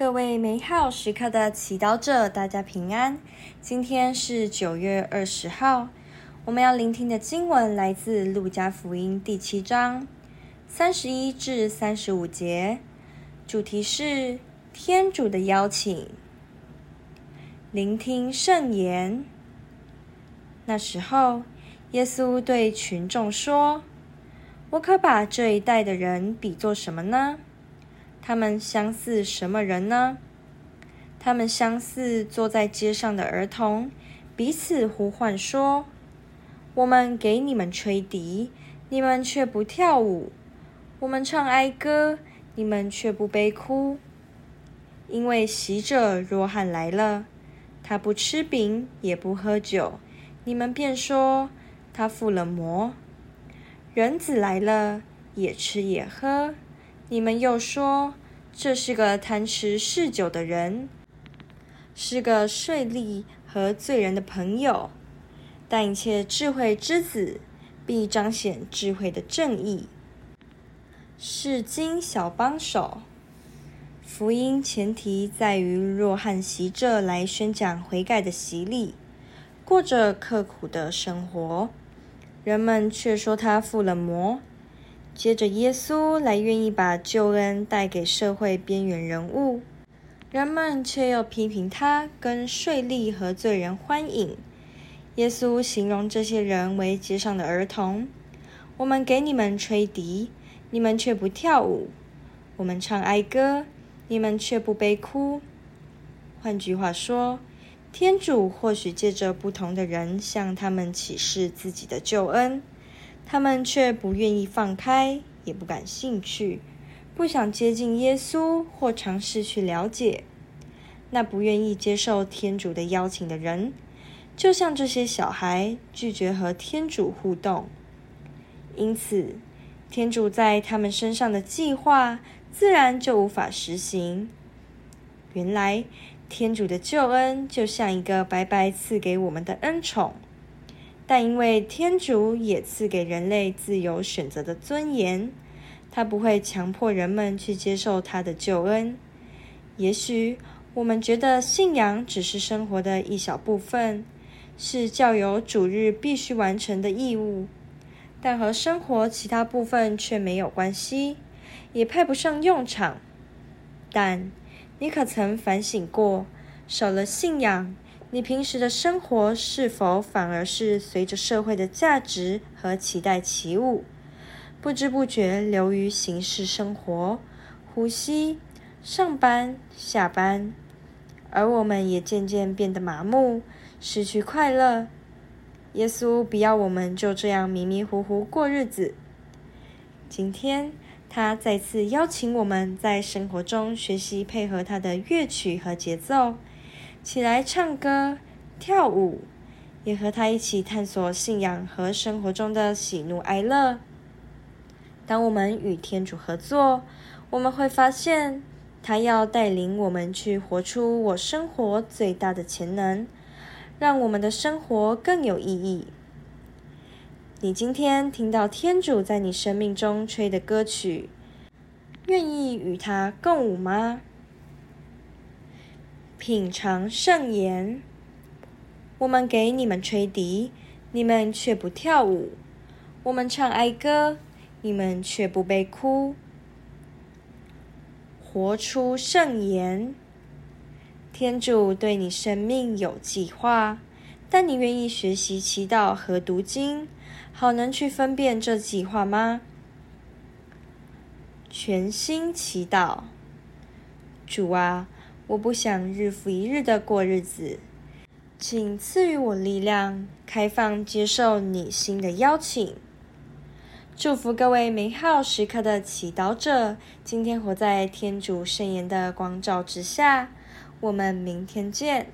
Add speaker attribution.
Speaker 1: 各位美好时刻的祈祷者，大家平安。今天是九月二十号，我们要聆听的经文来自《路加福音》第七章三十一至三十五节，主题是天主的邀请。聆听圣言。那时候，耶稣对群众说：“我可把这一代的人比作什么呢？”他们相似什么人呢？他们相似坐在街上的儿童，彼此呼唤说：“我们给你们吹笛，你们却不跳舞；我们唱哀歌，你们却不悲哭。因为洗者若翰来了，他不吃饼，也不喝酒，你们便说他附了魔。人子来了，也吃也喝。”你们又说，这是个贪吃嗜酒的人，是个税吏和罪人的朋友。但一切智慧之子必彰显智慧的正义。是经小帮手，福音前提在于若翰洗者来宣讲悔改的洗礼，过着刻苦的生活，人们却说他附了魔。接着，耶稣来愿意把救恩带给社会边缘人物，人们却又批评他跟税吏和罪人欢饮。耶稣形容这些人为街上的儿童：“我们给你们吹笛，你们却不跳舞；我们唱哀歌，你们却不悲哭。”换句话说，天主或许借着不同的人向他们启示自己的救恩。他们却不愿意放开，也不感兴趣，不想接近耶稣或尝试去了解。那不愿意接受天主的邀请的人，就像这些小孩拒绝和天主互动，因此天主在他们身上的计划自然就无法实行。原来天主的救恩就像一个白白赐给我们的恩宠。但因为天主也赐给人类自由选择的尊严，他不会强迫人们去接受他的救恩。也许我们觉得信仰只是生活的一小部分，是教友主日必须完成的义务，但和生活其他部分却没有关系，也派不上用场。但你可曾反省过，少了信仰，你平时的生活是否反而是随着社会的价值和期待起舞，不知不觉流于形式生活，呼吸、上班、下班，而我们也渐渐变得麻木，失去快乐。耶稣不要我们就这样迷迷糊糊过日子。今天他再次邀请我们在生活中学习配合他的乐曲和节奏。起来唱歌、跳舞，也和他一起探索信仰和生活中的喜怒哀乐。当我们与天主合作，我们会发现他要带领我们去活出我生活最大的潜能，让我们的生活更有意义。你今天听到天主在你生命中吹的歌曲，愿意与他共舞吗？品尝圣言，我们给你们吹笛，你们却不跳舞；我们唱哀歌，你们却不悲哭。活出圣言，天主对你生命有计划，但你愿意学习祈祷和读经，好能去分辨这计划吗？全心祈祷，主啊。我不想日复一日的过日子，请赐予我力量，开放接受你新的邀请。祝福各位美好时刻的祈祷者，今天活在天主圣言的光照之下。我们明天见。